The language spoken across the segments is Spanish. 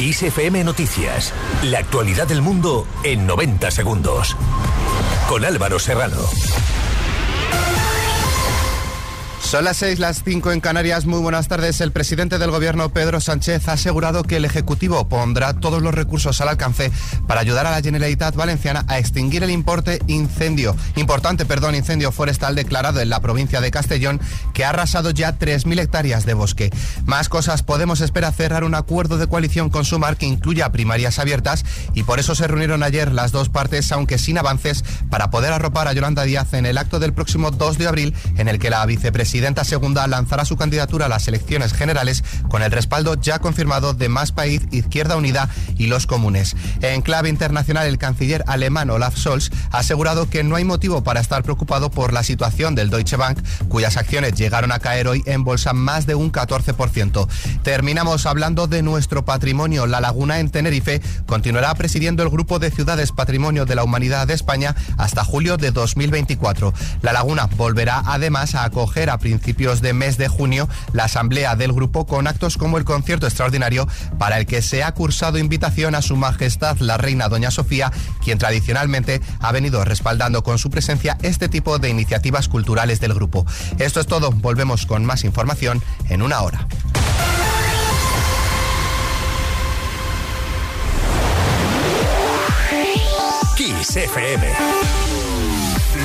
ISFM Noticias. La actualidad del mundo en 90 segundos. Con Álvaro Serrano. Son las seis, las cinco en Canarias. Muy buenas tardes. El presidente del gobierno, Pedro Sánchez, ha asegurado que el Ejecutivo pondrá todos los recursos al alcance para ayudar a la Generalitat Valenciana a extinguir el importe incendio, importante, perdón, incendio forestal declarado en la provincia de Castellón que ha arrasado ya 3.000 hectáreas de bosque. Más cosas, Podemos espera cerrar un acuerdo de coalición con Sumar que incluya primarias abiertas y por eso se reunieron ayer las dos partes, aunque sin avances, para poder arropar a Yolanda Díaz en el acto del próximo 2 de abril en el que la vicepresidenta presidenta segunda lanzará su candidatura a las elecciones generales con el respaldo ya confirmado de Más País, Izquierda Unida y los comunes. En clave internacional, el canciller alemán Olaf Scholz ha asegurado que no hay motivo para estar preocupado por la situación del Deutsche Bank, cuyas acciones llegaron a caer hoy en bolsa más de un 14%. Terminamos hablando de nuestro patrimonio. La Laguna en Tenerife continuará presidiendo el Grupo de Ciudades Patrimonio de la Humanidad de España hasta julio de 2024. La Laguna volverá además a acoger a principios de mes de junio la asamblea del grupo con actos como el concierto extraordinario para el que se ha cursado invitación a su majestad la reina doña Sofía, quien tradicionalmente ha venido respaldando con su presencia este tipo de iniciativas culturales del grupo. Esto es todo, volvemos con más información en una hora. Kiss FM.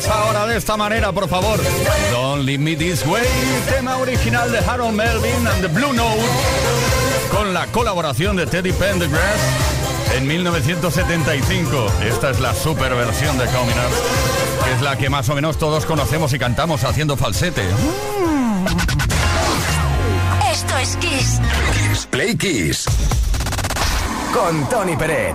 Ahora de esta manera, por favor. Don't leave me this way, tema original de Harold Melvin and the Blue Note, con la colaboración de Teddy Pendergrass en 1975. Esta es la super versión de Coming Up, que es la que más o menos todos conocemos y cantamos haciendo falsete. Esto es Kiss. Kiss Play Kiss. Con Tony Peret.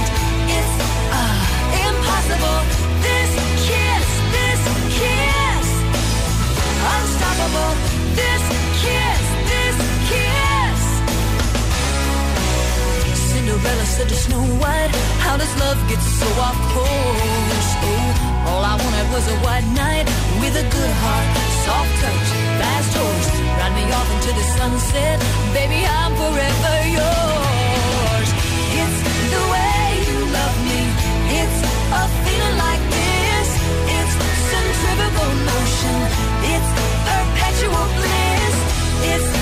Cinderella said to Snow White, How does love get so off course? Oh, all I wanted was a white knight with a good heart, soft touch, fast horse. Ride me off into the sunset, baby, I'm forever yours. It's the way you love me, it's a feeling like this. It's centrifugal motion, it's perpetual bliss. It's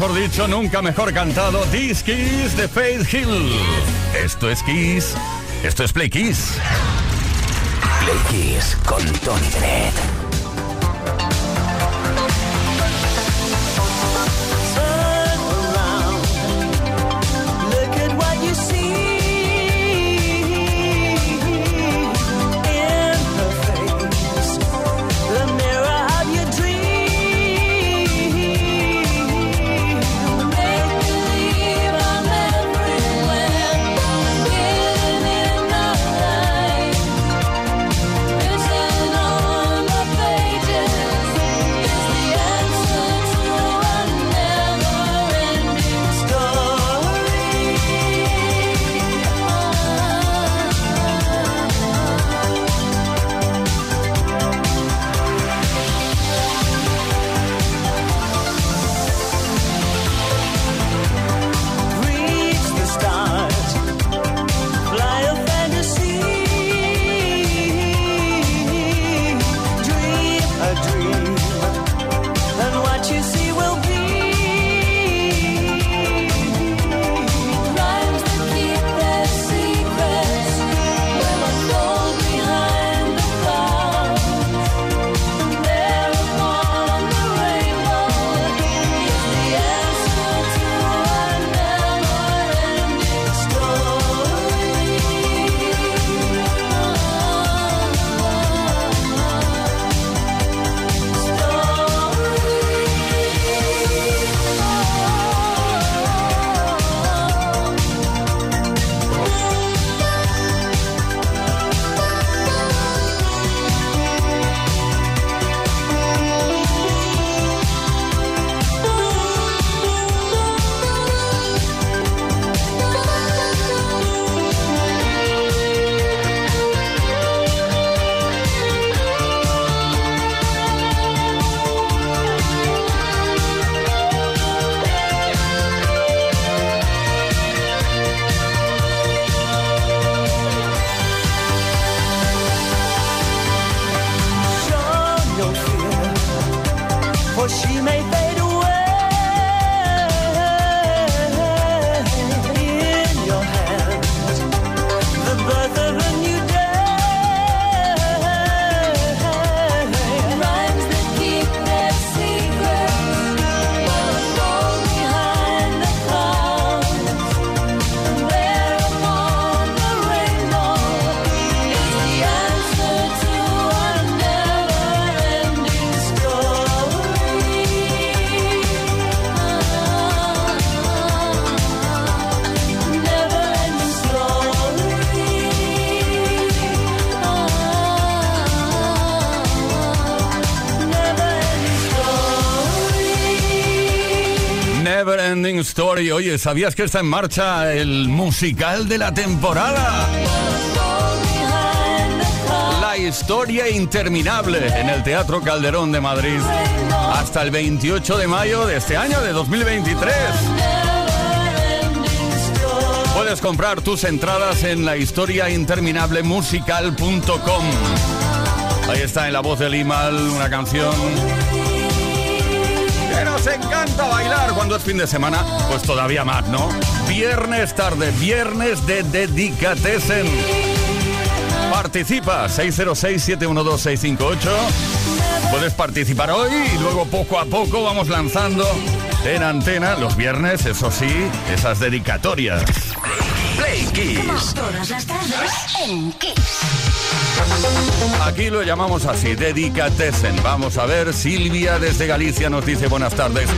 mejor dicho, nunca mejor cantado. This Kiss de Faith Hill. Esto es Kiss. Esto es Play Kiss. Play Kiss con Tony Peret. Story. Oye, ¿sabías que está en marcha el musical de la temporada? La historia interminable en el Teatro Calderón de Madrid hasta el 28 de mayo de este año de 2023. Puedes comprar tus entradas en la historia interminable musical.com. Ahí está en la voz de Limal una canción nos encanta bailar cuando es fin de semana, pues todavía más, ¿no? Viernes tarde, viernes de Dedicatesen. Participa 606-712-658. Puedes participar hoy y luego poco a poco vamos lanzando en antena los viernes, eso sí, esas dedicatorias. Play Kiss. Todas las tardes en Kiss. Aquí lo llamamos así, Dedicatesen. Vamos a ver, Silvia desde Galicia nos dice buenas tardes.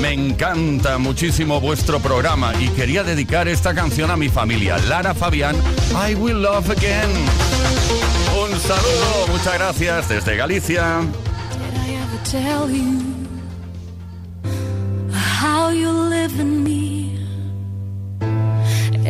Me encanta muchísimo vuestro programa y quería dedicar esta canción a mi familia, Lara Fabián, I Will Love Again. Un saludo, muchas gracias desde Galicia. Did I ever tell you how you live in me?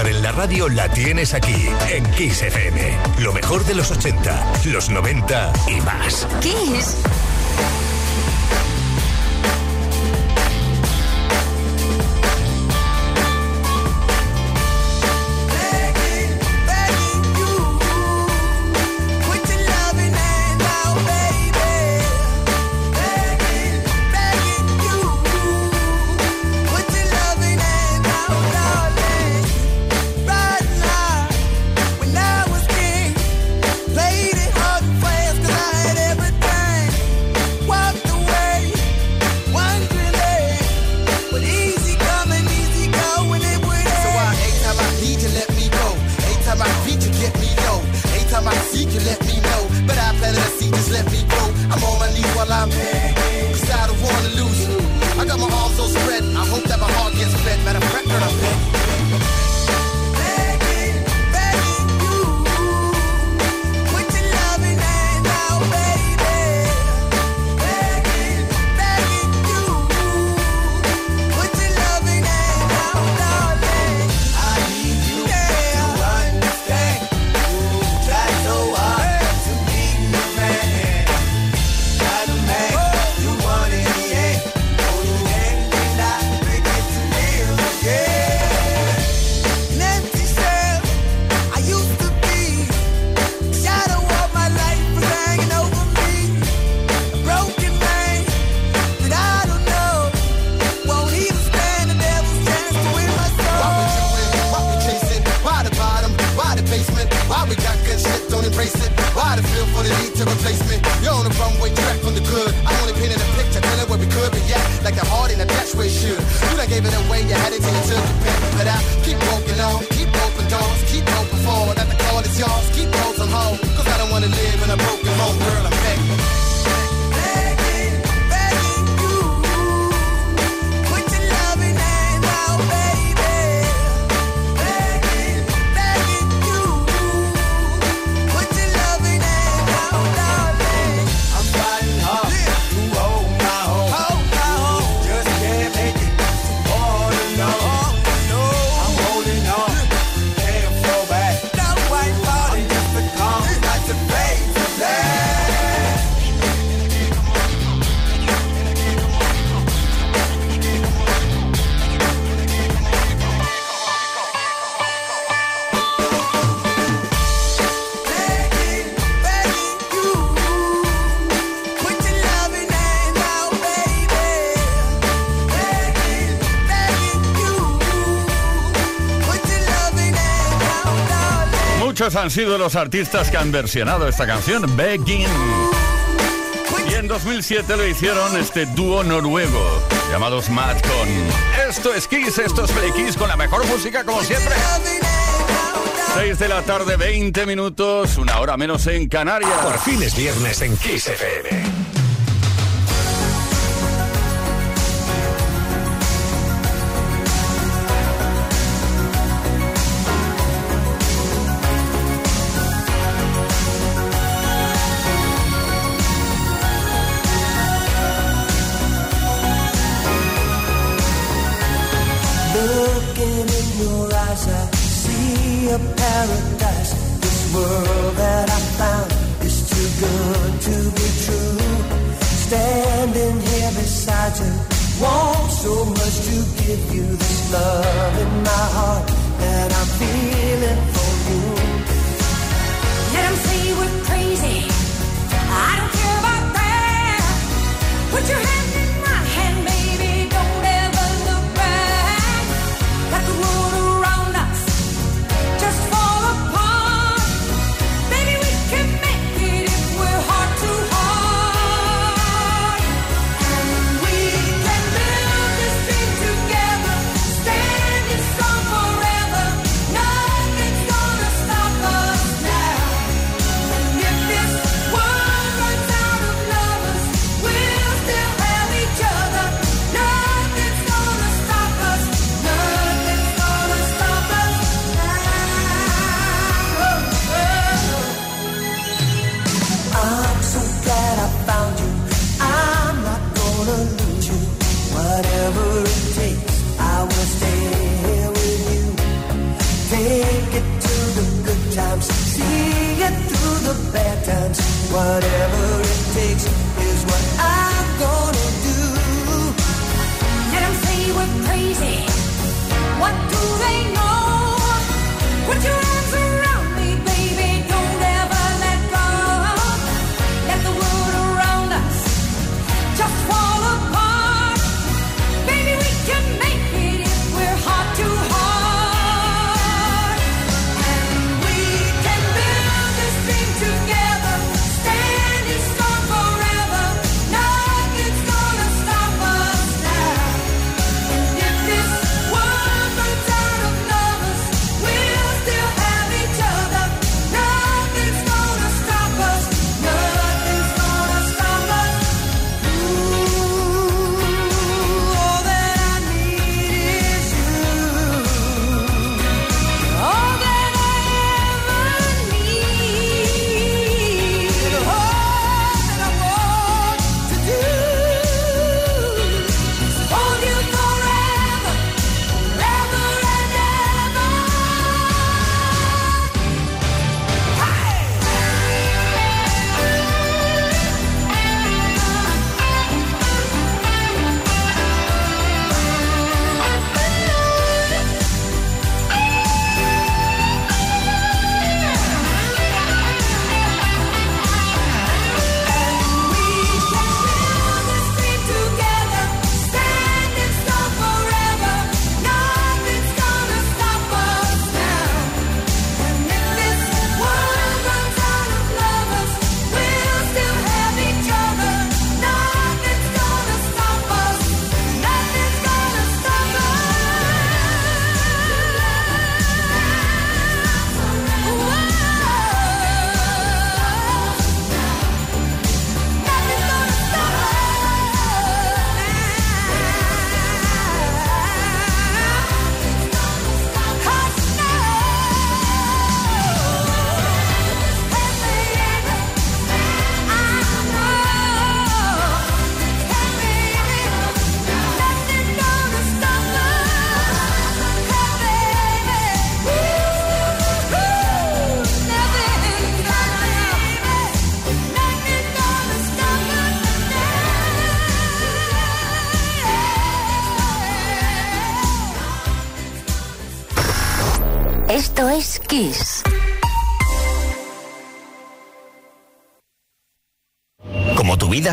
en la radio la tienes aquí, en Kiss FM. Lo mejor de los 80, los 90 y más. Kiss. Pues han sido los artistas que han versionado esta canción, Begin. Y en 2007 lo hicieron este dúo noruego, llamados Madcon. Esto es Kiss, esto es Play Kiss, con la mejor música como siempre. 6 de la tarde, 20 minutos, una hora menos en Canarias. Por fin es viernes en Kiss FM.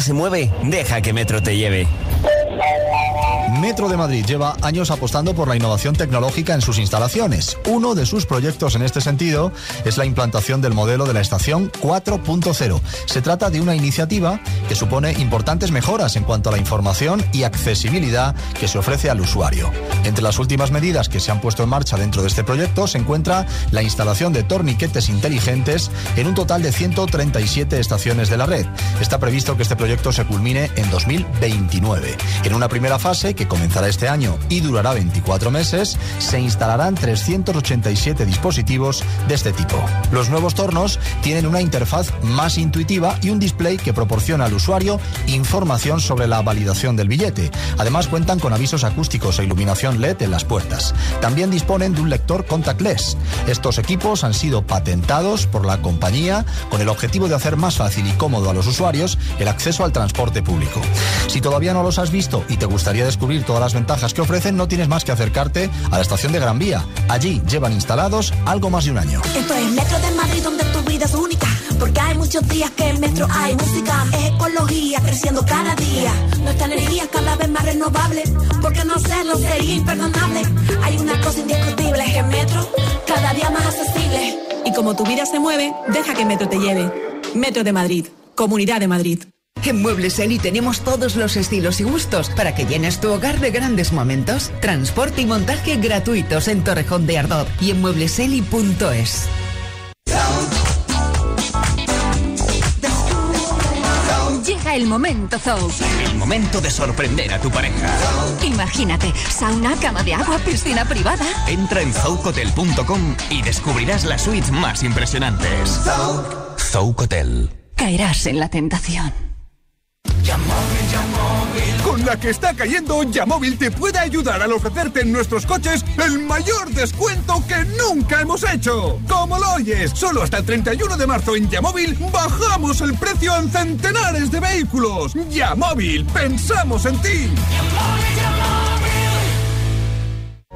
Se mueve, deja que Metro te lleve. Metro de Madrid lleva años apostando por la innovación tecnológica en sus instalaciones. Uno de sus proyectos en este sentido es la implantación del modelo de la estación 4.0. Se trata de una iniciativa que supone importantes mejoras en cuanto a la información y accesibilidad que se ofrece al usuario. Entre las últimas medidas que se han puesto en marcha dentro de este proyecto se encuentra la instalación de torniquetes inteligentes en un total de 137 estaciones de la red. Está previsto que este proyecto se culmine en 2029. En una primera fase, que comenzará este año y durará 24 meses, se instalarán 387 dispositivos de este tipo. Los nuevos tornos tienen una interfaz más intuitiva y un display que proporciona al usuario información sobre la validación del billete. Además cuentan con avisos acústicos e iluminación LED en las puertas. También disponen de un lector contactless. Estos equipos han sido patentados por la compañía con el objetivo de hacer más fácil y cómodo a los usuarios el acceso al transporte público. Si todavía no los has visto y te gustaría descubrir todas las ventajas que ofrecen, no tienes más que acercarte a la estación de Gran Vía. Allí llevan instalados algo más de un año. Esto es Metro de Madrid donde tu vida es única. Porque hay muchos días que en Metro hay música. Es ecología creciendo cada día. Nuestra energía es cada vez más renovable. Porque no hacerlo sería imperdonable. Hay una cosa indiscutible, es que Metro cada día más accesible. Y como tu vida se mueve, deja que Metro te lleve. Metro de Madrid, Comunidad de Madrid. En Muebles Eli tenemos todos los estilos y gustos para que llenes tu hogar de grandes momentos. Transporte y montaje gratuitos en Torrejón de Ardoz y en muebleseli.es. Llega el momento Zou. El momento de sorprender a tu pareja. Imagínate, sauna, cama de agua, piscina privada. Entra en zoucotel.com y descubrirás las suites más impresionantes. Zoucotel. Caerás en la tentación. Con la que está cayendo, Yamóvil te puede ayudar al ofrecerte en nuestros coches el mayor descuento que nunca hemos hecho. Como lo oyes, solo hasta el 31 de marzo en Yamóvil bajamos el precio en centenares de vehículos. Yamóvil, pensamos en ti.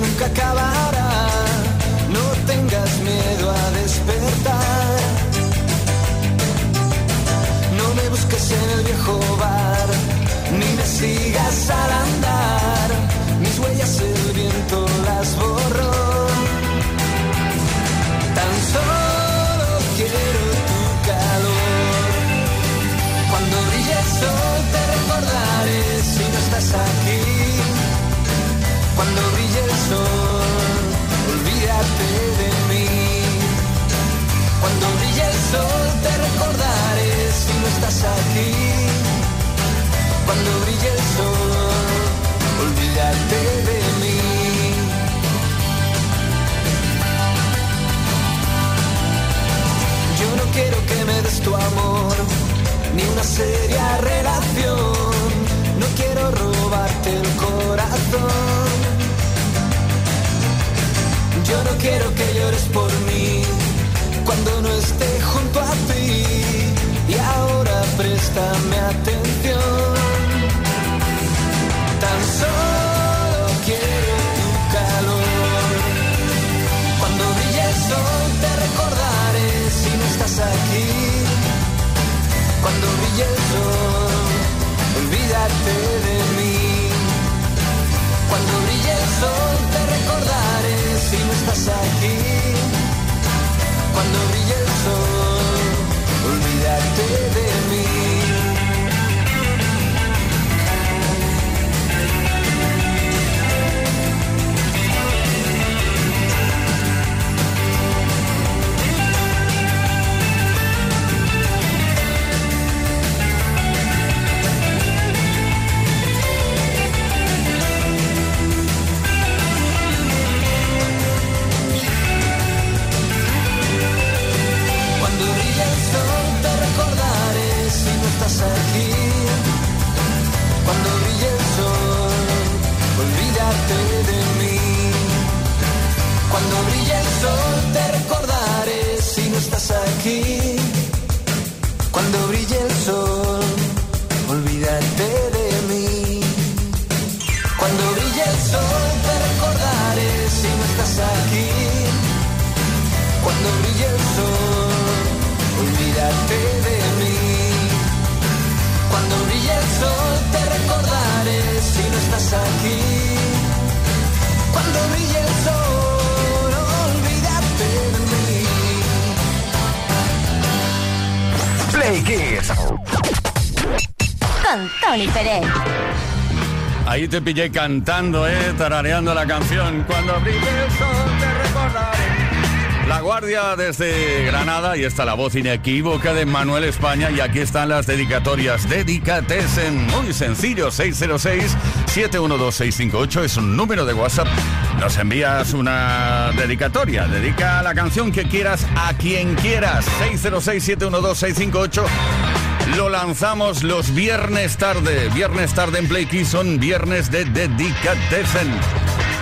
Nunca acabará. No tengas miedo a despertar. No me busques en el viejo bar, ni me sigas al andar. Mis huellas el viento las borró. Tan solo quiero tu calor. Cuando brille el sol te recordaré si no estás aquí. Cuando Cuando brille el sol, olvídate de mí. Yo no quiero que me des tu amor, ni una seria relación. Play. Con Tony Pérez. Ahí te pillé cantando, eh, tarareando la canción. Cuando brille el sol te recordaré. La Guardia desde Granada y está la voz inequívoca de Manuel España y aquí están las dedicatorias. Dedicatesen, muy sencillo, 606-712-658 es un número de WhatsApp. Nos envías una dedicatoria, dedica la canción que quieras a quien quieras. 606-712-658 lo lanzamos los viernes tarde. Viernes tarde en Play Kiss son viernes de Dedicatesen.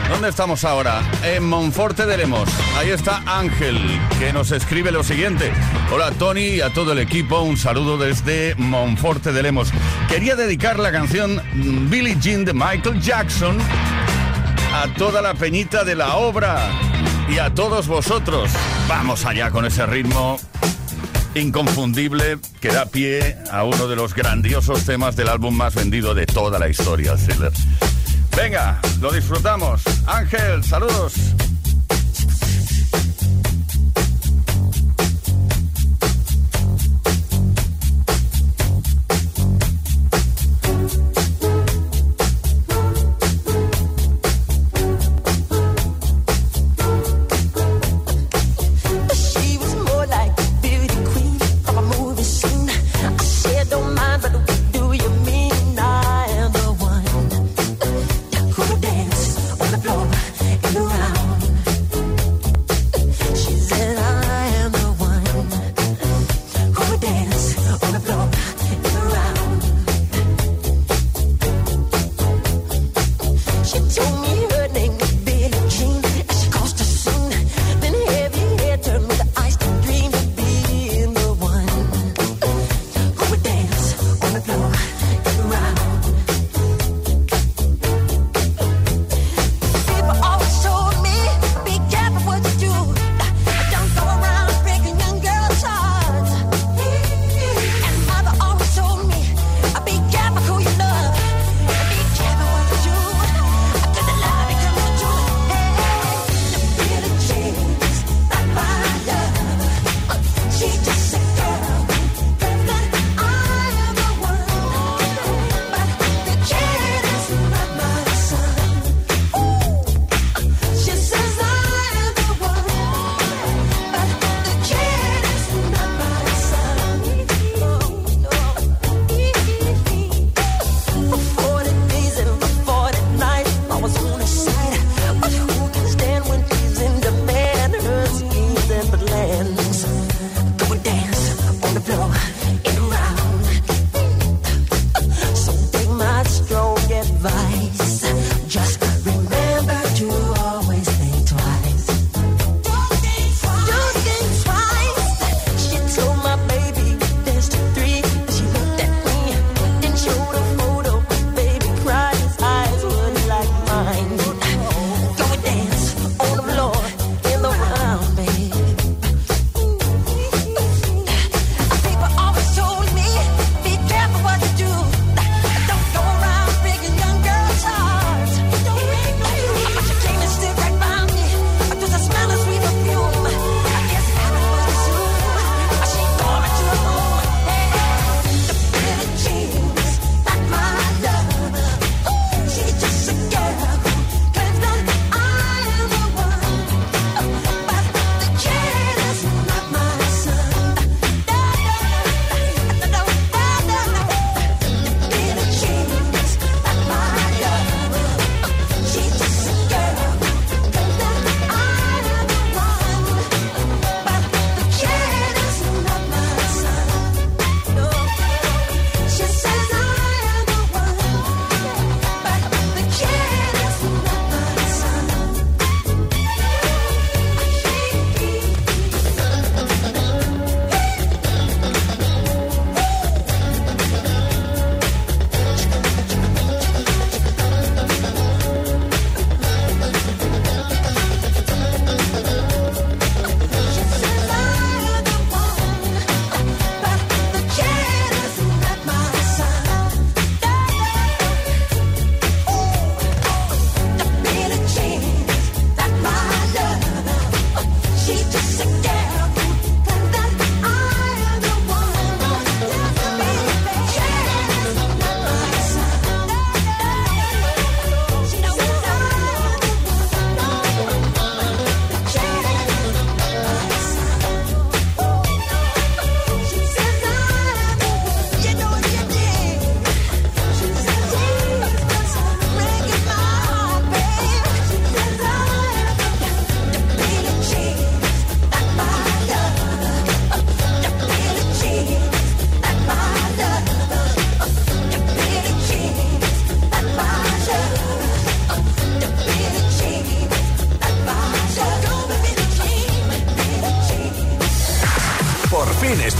¿Dónde estamos ahora? En Monforte de Lemos. Ahí está Ángel, que nos escribe lo siguiente. Hola Tony y a todo el equipo, un saludo desde Monforte de Lemos. Quería dedicar la canción Billie Jean de Michael Jackson a toda la peñita de la obra y a todos vosotros. Vamos allá con ese ritmo inconfundible que da pie a uno de los grandiosos temas del álbum más vendido de toda la historia, thriller. Venga, lo disfrutamos. Ángel, saludos.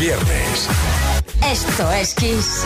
viernes. Esto es Kiss.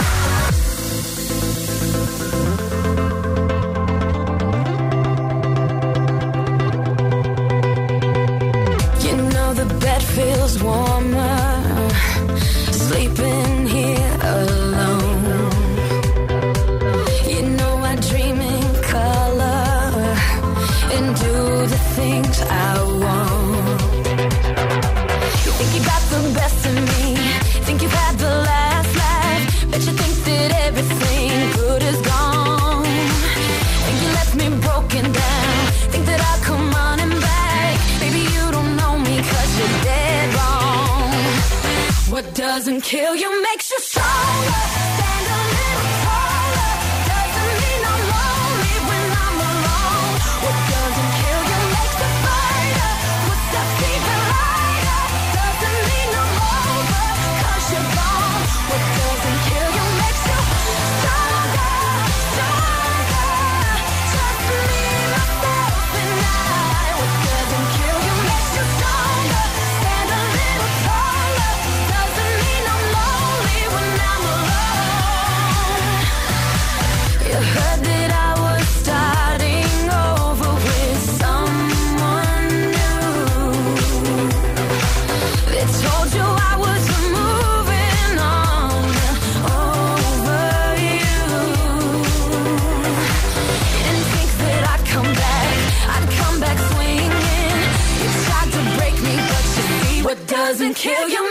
doesn't kill you.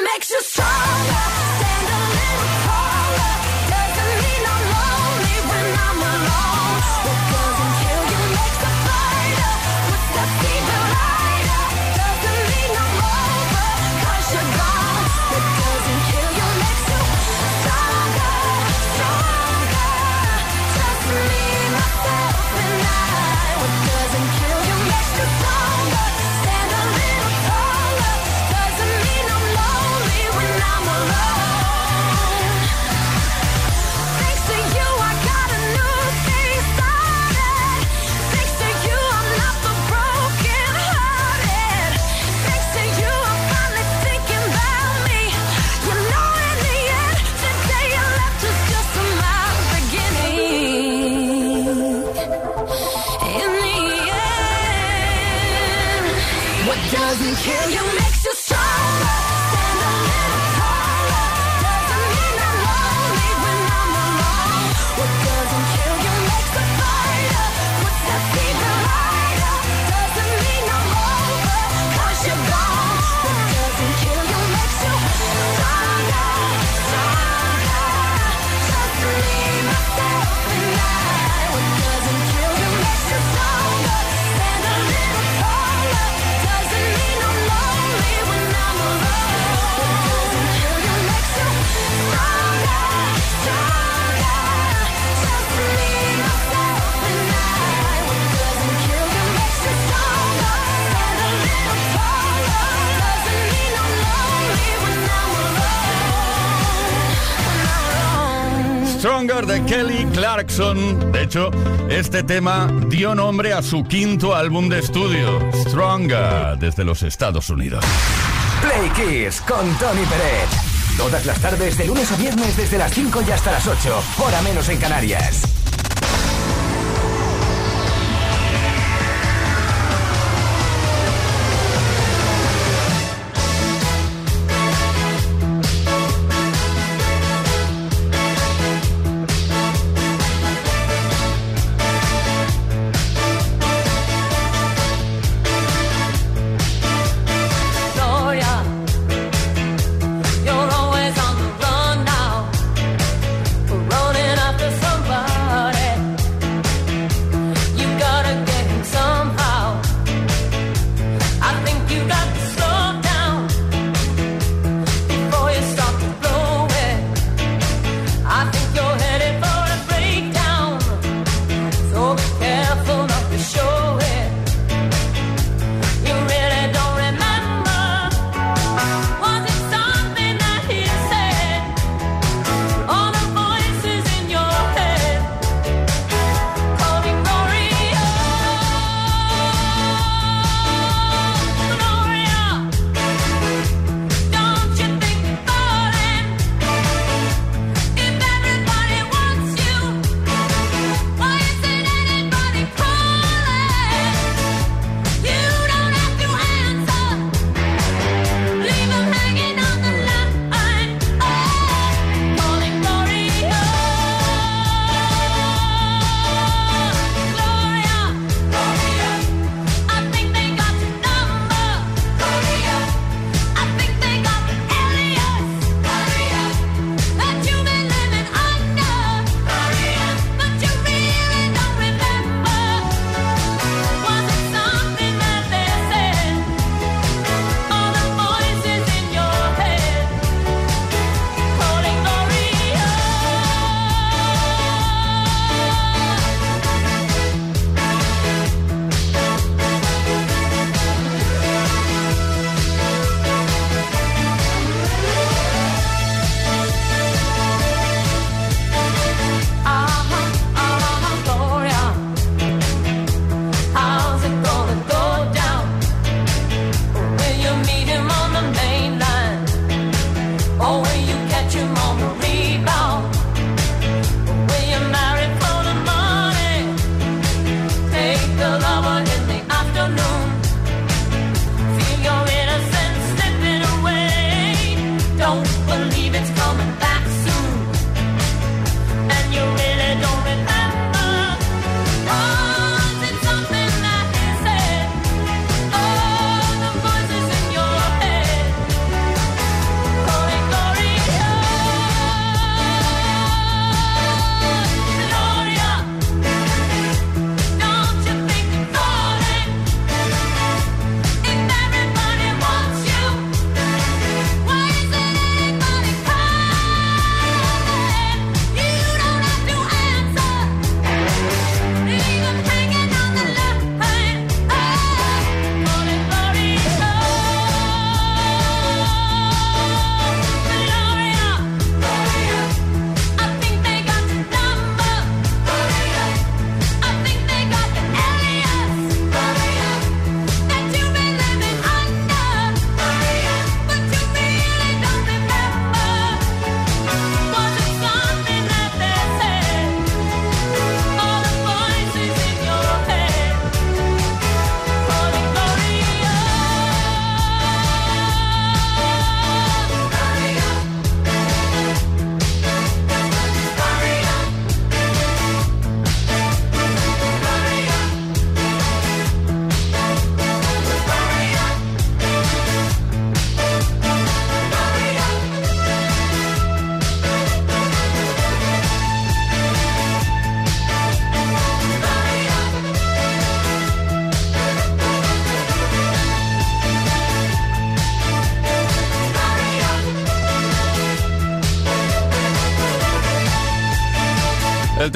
Stronger de Kelly Clarkson. De hecho, este tema dio nombre a su quinto álbum de estudio, Stronger, desde los Estados Unidos. Play Kiss con Tony Pérez. Todas las tardes, de lunes a viernes, desde las 5 y hasta las 8, hora menos en Canarias.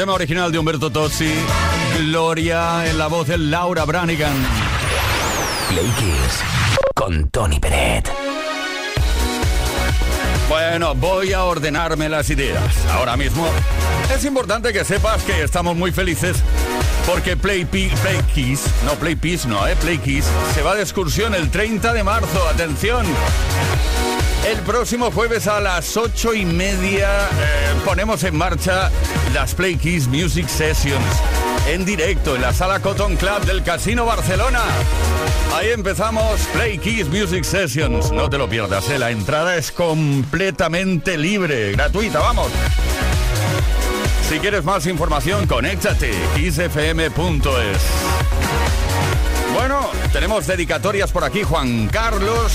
Tema original de Humberto Tozzi, Gloria en la voz de Laura Branigan. Play Kiss con Tony Peret. Bueno, voy a ordenarme las ideas. Ahora mismo es importante que sepas que estamos muy felices porque Play, Play Kiss, no Play Peace, no, eh, Play Kiss, se va de excursión el 30 de marzo. Atención. El próximo jueves a las ocho y media eh, ponemos en marcha las Play Kiss Music Sessions en directo en la sala Cotton Club del Casino Barcelona. Ahí empezamos Play Kiss Music Sessions. No te lo pierdas, eh, la entrada es completamente libre, gratuita, vamos. Si quieres más información, conéctate, kissfm.es. Bueno, tenemos dedicatorias por aquí, Juan Carlos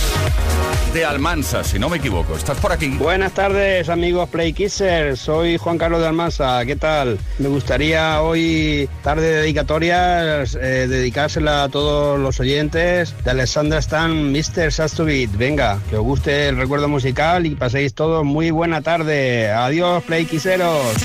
de Almansa, si no me equivoco. ¿Estás por aquí? Buenas tardes amigos Play Kissers, soy Juan Carlos de Almansa, ¿qué tal? Me gustaría hoy, tarde de dedicatorias, eh, dedicársela a todos los oyentes de Alexandra Stan, Mr. Sastubit. Venga, que os guste el recuerdo musical y paséis todos muy buena tarde. Adiós Play Kisseros.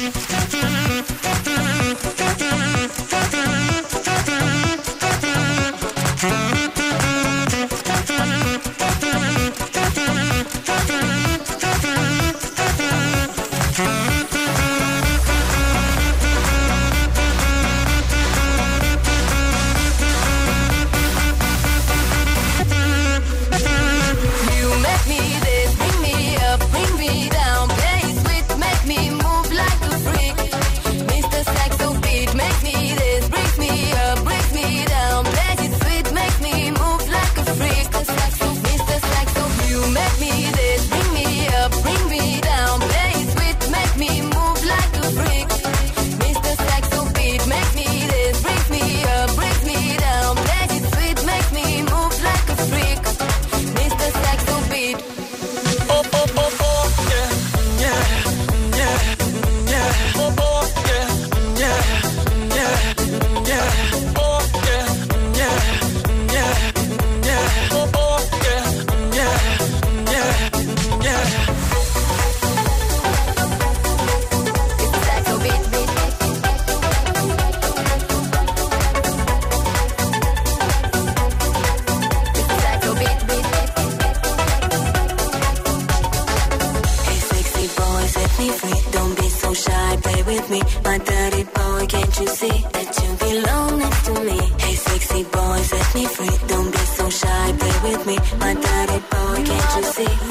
See that you belong next to me? Hey, sexy boy, set me free. Don't be so shy, play with me. My dirty boy, can't you see?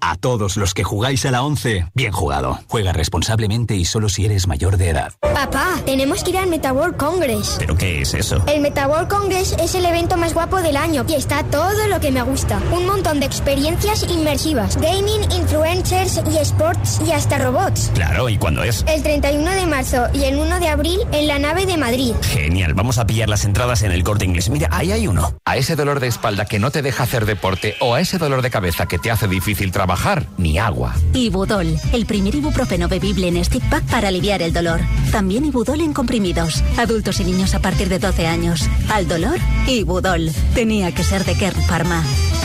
A todos los que jugáis a la 11, bien jugado. Juega responsablemente y solo si eres mayor de edad. Papá, tenemos que ir al MetaWorld Congress. ¿Pero qué es eso? El MetaWorld Congress es el evento más guapo del año y está todo lo que me gusta. Un montón de experiencias inmersivas. Gaming, influencers y sports y hasta robots. Claro, ¿y cuándo es? El 31 de marzo y el 1 de abril en la nave de Madrid. Genial, vamos a pillar las entradas en el corte inglés. Mira, ahí hay uno. A ese dolor de espalda que no te deja hacer deporte o a ese dolor de cabeza que te hace difícil trabajar, ni agua. Ibudol, el primer ibuprofeno bebible en stick pack para aliviar el dolor. También Ibudol en comprimidos. Adultos y niños a partir de 12 años. Al dolor, Ibudol. Tenía que ser de Kern Pharma.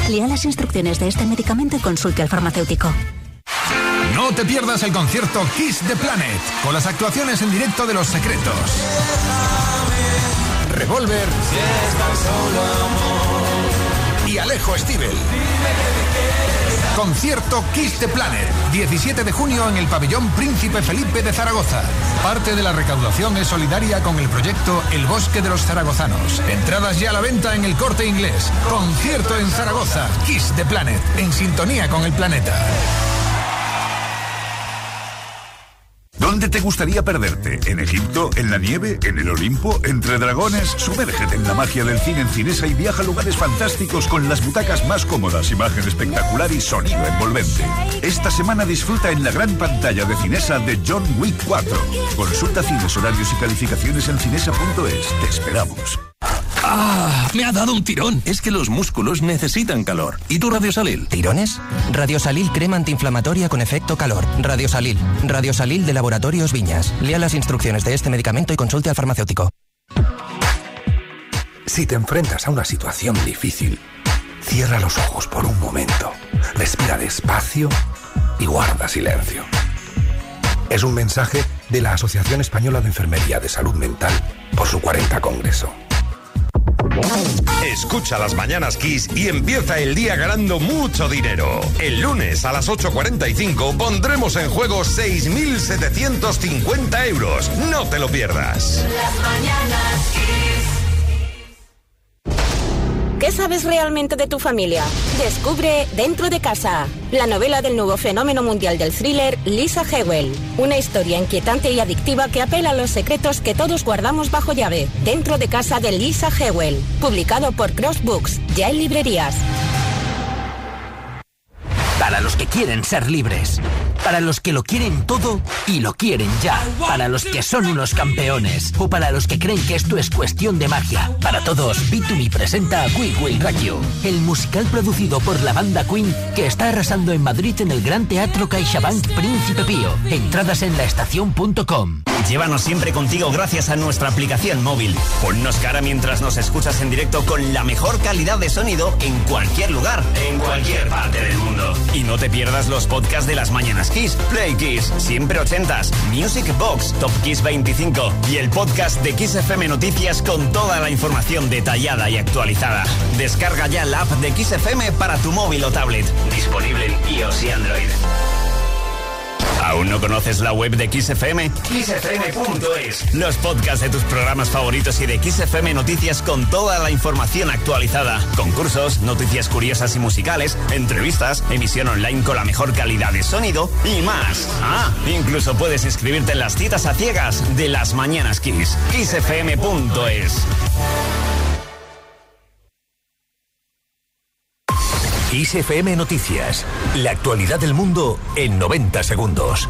Lea las instrucciones de este medicamento y consulte al farmacéutico. No te pierdas el concierto Kiss the Planet con las actuaciones en directo de Los Secretos. Revolver y Alejo Stivel. Concierto Kiss the Planet, 17 de junio en el pabellón Príncipe Felipe de Zaragoza. Parte de la recaudación es solidaria con el proyecto El Bosque de los Zaragozanos. Entradas ya a la venta en el corte inglés. Concierto en Zaragoza, Kiss the Planet, en sintonía con el planeta. ¿Dónde te gustaría perderte? ¿En Egipto? ¿En la nieve? ¿En el Olimpo? ¿Entre dragones? Sumérgete en la magia del cine en Cinesa y viaja a lugares fantásticos con las butacas más cómodas, imagen espectacular y sonido envolvente. Esta semana disfruta en la gran pantalla de Cinesa de John Wick 4. Consulta cines, horarios y calificaciones en cinesa.es. Te esperamos. ¡Ah! Me ha dado un tirón. Es que los músculos necesitan calor. ¿Y tu Radiosalil? ¿Tirones? Radiosalil crema antiinflamatoria con efecto calor. Radiosalil. Radiosalil de Laboratorios Viñas. Lea las instrucciones de este medicamento y consulte al farmacéutico. Si te enfrentas a una situación difícil, cierra los ojos por un momento, respira despacio y guarda silencio. Es un mensaje de la Asociación Española de Enfermería de Salud Mental por su 40 Congreso. Escucha las mañanas Kiss y empieza el día ganando mucho dinero. El lunes a las 8.45 pondremos en juego 6.750 euros. No te lo pierdas. Las mañanas ¿Qué sabes realmente de tu familia? Descubre Dentro de Casa, la novela del nuevo fenómeno mundial del thriller Lisa Hewell. Una historia inquietante y adictiva que apela a los secretos que todos guardamos bajo llave. Dentro de Casa de Lisa Hewell, publicado por Cross Books, ya en librerías. Para los que quieren ser libres. Para los que lo quieren todo y lo quieren ya. Para los que son unos campeones. O para los que creen que esto es cuestión de magia. Para todos, B2B presenta We Will Rock You, el musical producido por la banda Queen que está arrasando en Madrid en el Gran Teatro CaixaBank Príncipe Pío. Entradas en laestacion.com. Llévanos siempre contigo gracias a nuestra aplicación móvil. Ponnos cara mientras nos escuchas en directo con la mejor calidad de sonido en cualquier lugar, en cualquier parte del mundo. Y no te pierdas los podcasts de las mañanas Kiss, Play Kiss, siempre ochentas, Music Box, Top Kiss 25 y el podcast de Kiss FM Noticias con toda la información detallada y actualizada. Descarga ya la app de Kiss FM para tu móvil o tablet. Disponible en iOS y Android. ¿Aún no conoces la web de XFM? XFM.es. Los podcasts de tus programas favoritos y de XFM Noticias con toda la información actualizada. Concursos, noticias curiosas y musicales, entrevistas, emisión online con la mejor calidad de sonido y más. Ah, incluso puedes inscribirte en las citas a ciegas de las mañanas Kiss. XFM.es. Kiss FM Noticias. La actualidad del mundo en 90 segundos.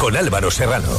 Con Álvaro Serrano.